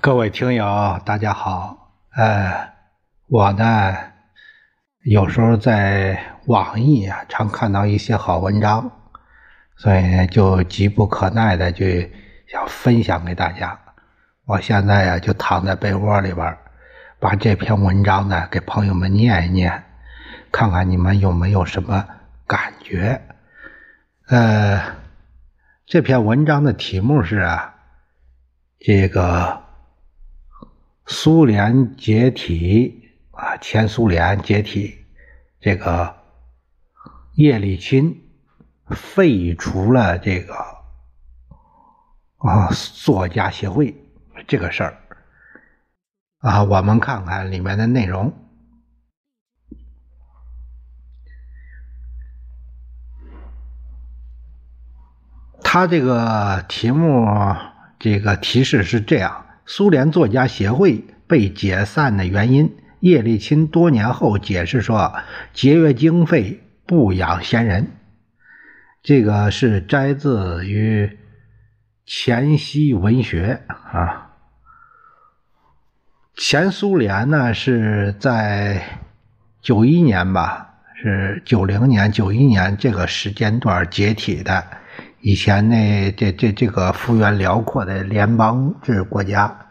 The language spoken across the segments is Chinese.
各位听友，大家好。呃，我呢，有时候在网易啊，常看到一些好文章，所以就急不可耐的就想分享给大家。我现在呀，就躺在被窝里边，把这篇文章呢给朋友们念一念，看看你们有没有什么感觉。呃，这篇文章的题目是啊，这个。苏联解体啊，前苏联解体，这个叶利钦废除了这个啊作家协会这个事儿啊，我们看看里面的内容。他这个题目这个提示是这样。苏联作家协会被解散的原因，叶利钦多年后解释说：“节约经费，不养闲人。”这个是摘自于《前夕文学》啊。前苏联呢是在九一年吧，是九零年、九一年这个时间段解体的。以前呢，这这这个幅员辽阔的联邦制国家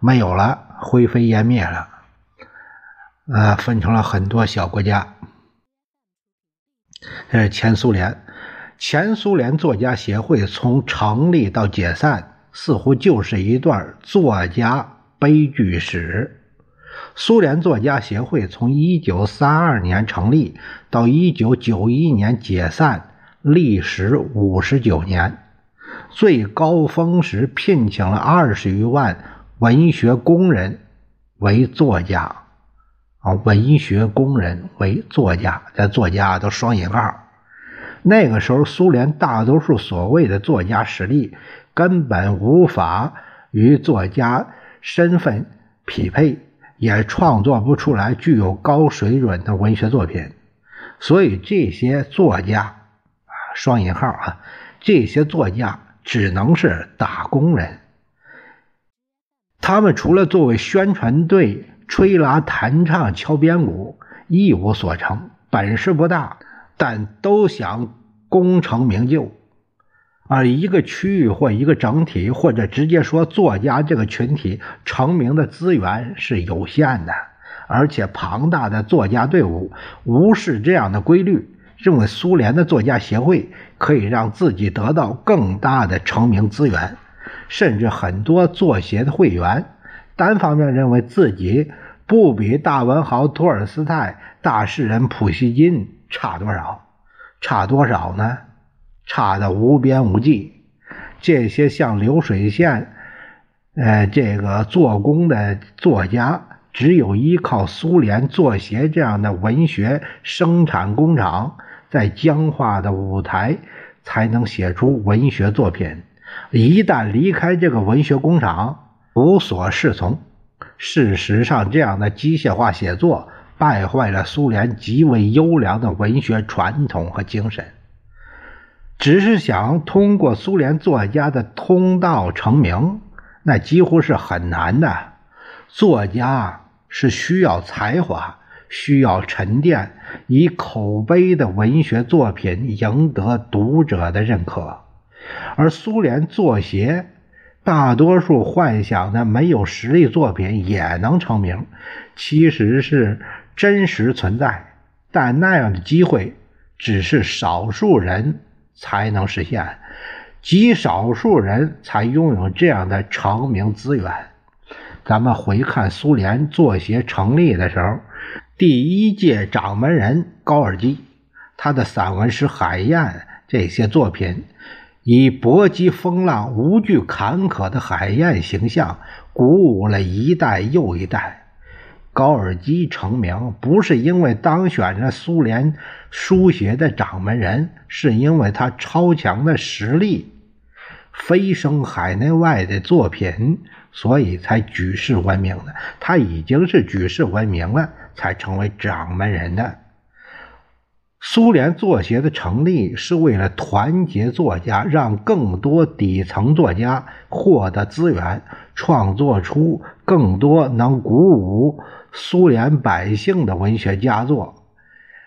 没有了，灰飞烟灭了，呃，分成了很多小国家。这是前苏联，前苏联作家协会从成立到解散，似乎就是一段作家悲剧史。苏联作家协会从一九三二年成立到一九九一年解散。历时五十九年，最高峰时聘请了二十余万文学工人为作家，啊，文学工人为作家，这作家都双引号。那个时候，苏联大多数所谓的作家实力根本无法与作家身份匹配，也创作不出来具有高水准的文学作品，所以这些作家啊。双引号啊，这些作家只能是打工人，他们除了作为宣传队吹拉弹唱敲边鼓，一无所成，本事不大，但都想功成名就。而一个区域或一个整体，或者直接说作家这个群体成名的资源是有限的，而且庞大的作家队伍无视这样的规律。认为苏联的作家协会可以让自己得到更大的成名资源，甚至很多作协的会员单方面认为自己不比大文豪托尔斯泰、大诗人普希金差多少，差多少呢？差的无边无际。这些像流水线，呃，这个做工的作家。只有依靠苏联作协这样的文学生产工厂，在僵化的舞台才能写出文学作品。一旦离开这个文学工厂，无所适从。事实上，这样的机械化写作败坏了苏联极为优良的文学传统和精神。只是想通过苏联作家的通道成名，那几乎是很难的。作家。是需要才华，需要沉淀，以口碑的文学作品赢得读者的认可。而苏联作协大多数幻想的没有实力作品也能成名，其实是真实存在，但那样的机会只是少数人才能实现，极少数人才拥有这样的成名资源。咱们回看苏联作协成立的时候，第一届掌门人高尔基，他的散文诗《海燕》这些作品，以搏击风浪、无惧坎坷的海燕形象，鼓舞了一代又一代。高尔基成名，不是因为当选了苏联书协的掌门人，是因为他超强的实力。飞升海内外的作品。所以才举世闻名的。他已经是举世闻名了，才成为掌门人的。苏联作协的成立是为了团结作家，让更多底层作家获得资源，创作出更多能鼓舞苏联百姓的文学佳作，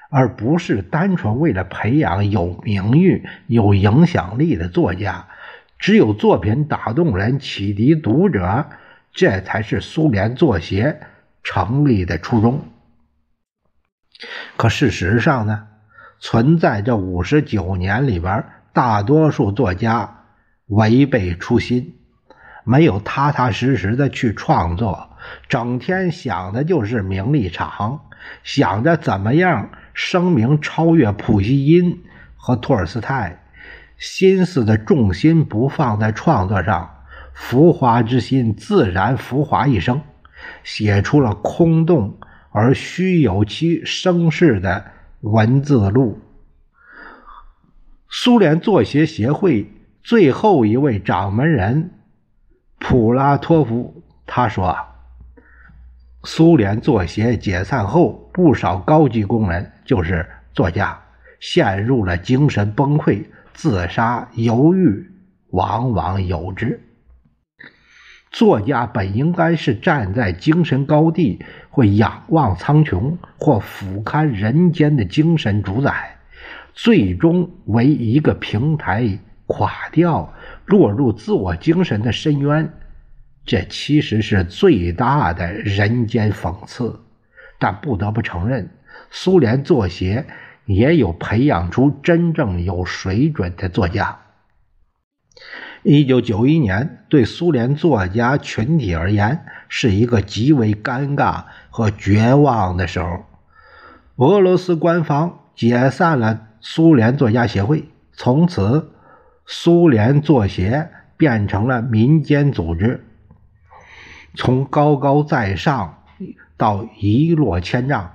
而不是单纯为了培养有名誉、有影响力的作家。只有作品打动人、启迪读者，这才是苏联作协成立的初衷。可事实上呢？存在这五十九年里边，大多数作家违背初心，没有踏踏实实的去创作，整天想的就是名利场，想着怎么样声名超越普希金和托尔斯泰，心思的重心不放在创作上，浮华之心自然浮华一生，写出了空洞而虚有其声势的。文字录，苏联作协协会最后一位掌门人普拉托夫他说：“苏联作协解散后，不少高级工人就是作家，陷入了精神崩溃，自杀、犹豫，往往有之。作家本应该是站在精神高地。”会仰望苍穹，或俯瞰人间的精神主宰，最终为一个平台垮掉，落入自我精神的深渊。这其实是最大的人间讽刺。但不得不承认，苏联作协也有培养出真正有水准的作家。一九九一年，对苏联作家群体而言，是一个极为尴尬和绝望的时候。俄罗斯官方解散了苏联作家协会，从此，苏联作协变成了民间组织，从高高在上到一落千丈，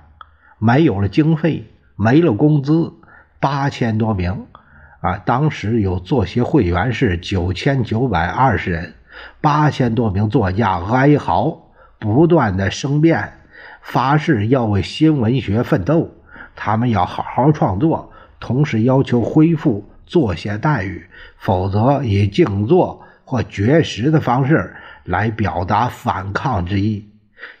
没有了经费，没了工资，八千多名。啊，当时有作协会员是九千九百二十人，八千多名作家哀嚎，不断的生变，发誓要为新文学奋斗。他们要好好创作，同时要求恢复作协待遇，否则以静坐或绝食的方式来表达反抗之意。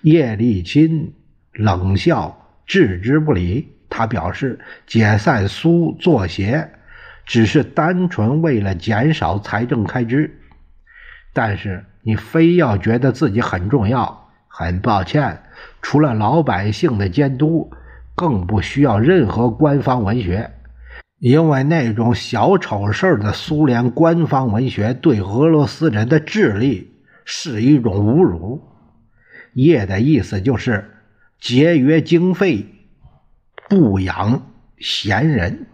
叶利钦冷笑，置之不理。他表示，解散苏作协。只是单纯为了减少财政开支，但是你非要觉得自己很重要，很抱歉，除了老百姓的监督，更不需要任何官方文学，因为那种小丑事的苏联官方文学对俄罗斯人的智力是一种侮辱。业的意思就是节约经费，不养闲人。